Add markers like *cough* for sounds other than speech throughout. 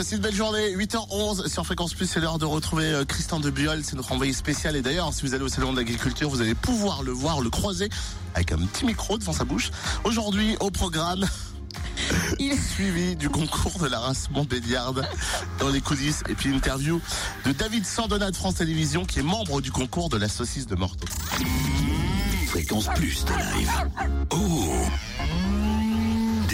Passez une belle journée, 8h11 sur Fréquence Plus, c'est l'heure de retrouver euh, Christian de Buol, c'est notre envoyé spécial et d'ailleurs si vous allez au salon de l'agriculture, vous allez pouvoir le voir, le croiser avec un petit micro devant sa bouche. Aujourd'hui au programme *laughs* il est suivi du concours de la race Montbéliarde dans les coulisses et puis une interview de David Sandona de France Télévisions qui est membre du concours de la saucisse de Morteau. Fréquence Plus de live. Oh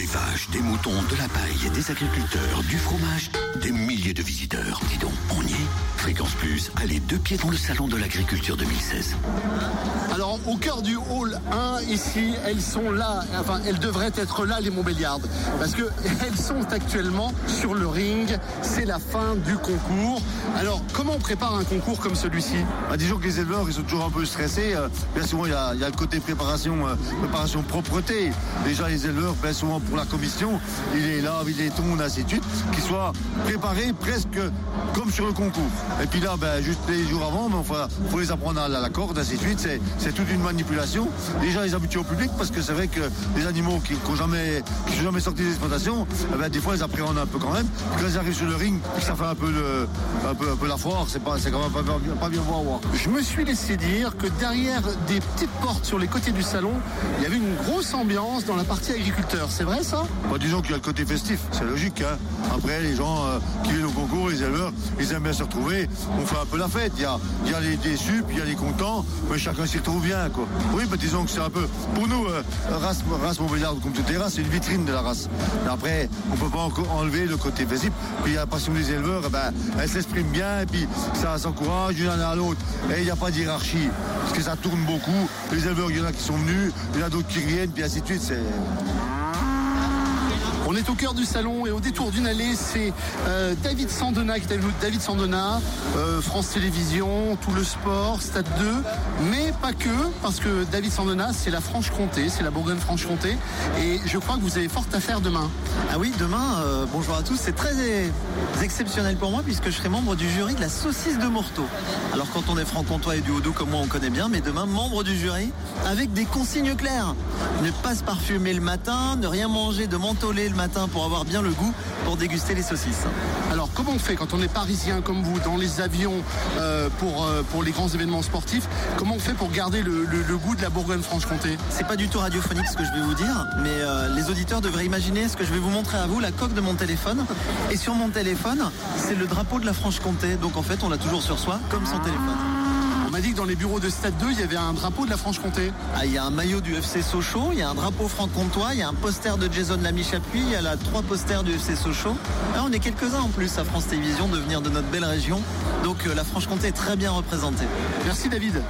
Des vaches, des moutons, de la paille, des agriculteurs, du fromage, des milliers de visiteurs. Dis donc, on y est Fréquence Plus, allez deux pieds dans le salon de l'agriculture 2016. Alors au cœur du hall 1 ici, elles sont là, enfin elles devraient être là les Montbéliardes parce que *laughs* elles sont actuellement sur le ring, c'est la fin du concours. Alors comment on prépare un concours comme celui-ci? Bah, Disons que les éleveurs ils sont toujours un peu stressés, euh, bien souvent il y, a, il y, a, le côté préparation, euh, préparation propreté. Déjà les éleveurs, bien souvent pour la commission, il est là, il est tourne, ainsi de suite, qu'ils soient préparés presque comme sur le concours. Et puis là, ben, juste les jours avant, il enfin, faut les apprendre à la corde, ainsi de suite. C'est, toute une manipulation. Déjà les habitués au public, parce que c'est vrai que les animaux qui n'ont jamais, qui sont jamais sortis des exploitations, eh ben, des fois ils appréhendent un peu quand même. Quand ils arrivent sur le ring, ça fait un peu, un peu, un peu la foire, c'est, pas, quand même pas, bien, pas bien voir. Je me suis laissé dire que derrière des petites portes sur les côtés du salon, il y avait une grosse ambiance dans la partie agriculteur. C'est vrai bah, Disons qu'il y a le côté festif, c'est logique. Hein. Après, les gens euh, qui viennent au concours, les éleveurs, ils aiment bien se retrouver. On fait un peu la fête. Il y a, y les déçus, puis il y a les contents, mais chacun s'y retrouve bien. Quoi. Oui, bah, disons que c'est un peu, pour nous, euh, race, race Montbéliard, comme toutes les races, c'est une vitrine de la race. Après, on peut pas enlever le côté festif. Puis la passion des éleveurs, ben, elle s'exprime bien, et puis ça s'encourage d'une année à l'autre. Et il n'y a pas de hiérarchie, parce que ça tourne beaucoup. Les éleveurs, il y en a qui sont venus, il y en a d'autres qui viennent, puis ainsi de suite. Au cœur du salon et au détour d'une allée, c'est euh, David Sandona qui est. David Sandona, euh, France Télévisions, tout le sport, Stade 2, mais pas que, parce que David Sandona, c'est la Franche-Comté, c'est la Bourgogne-Franche-Comté, et je crois que vous avez fort à faire demain. Ah oui, demain, euh, bonjour à tous, c'est très exceptionnel pour moi puisque je serai membre du jury de la saucisse de Morteau. Alors quand on est franc-comtois et du haut comme moi, on connaît bien, mais demain, membre du jury avec des consignes claires. Ne pas se parfumer le matin, ne rien manger de mentoler le matin pour avoir bien le goût pour déguster les saucisses. Alors comment on fait quand on est parisien comme vous dans les avions euh, pour, euh, pour les grands événements sportifs? Comment on fait pour garder le, le, le goût de la Bourgogne-Franche-Comté? C'est pas du tout radiophonique ce que je vais vous dire, mais euh, les auditeurs devraient imaginer ce que je vais vous montrer à vous, la coque de mon téléphone. Et sur mon téléphone, c'est le drapeau de la Franche-Comté. Donc en fait, on l'a toujours sur soi, comme son téléphone. On m'a dit que dans les bureaux de Stade 2, il y avait un drapeau de la Franche-Comté. Ah, il y a un maillot du FC Sochaux, il y a un drapeau franc-comtois, il y a un poster de Jason Lamy-Chapuis, il y a là trois posters du FC Sochaux. Là, on est quelques-uns en plus à France Télévisions de venir de notre belle région. Donc euh, la Franche-Comté est très bien représentée. Merci David.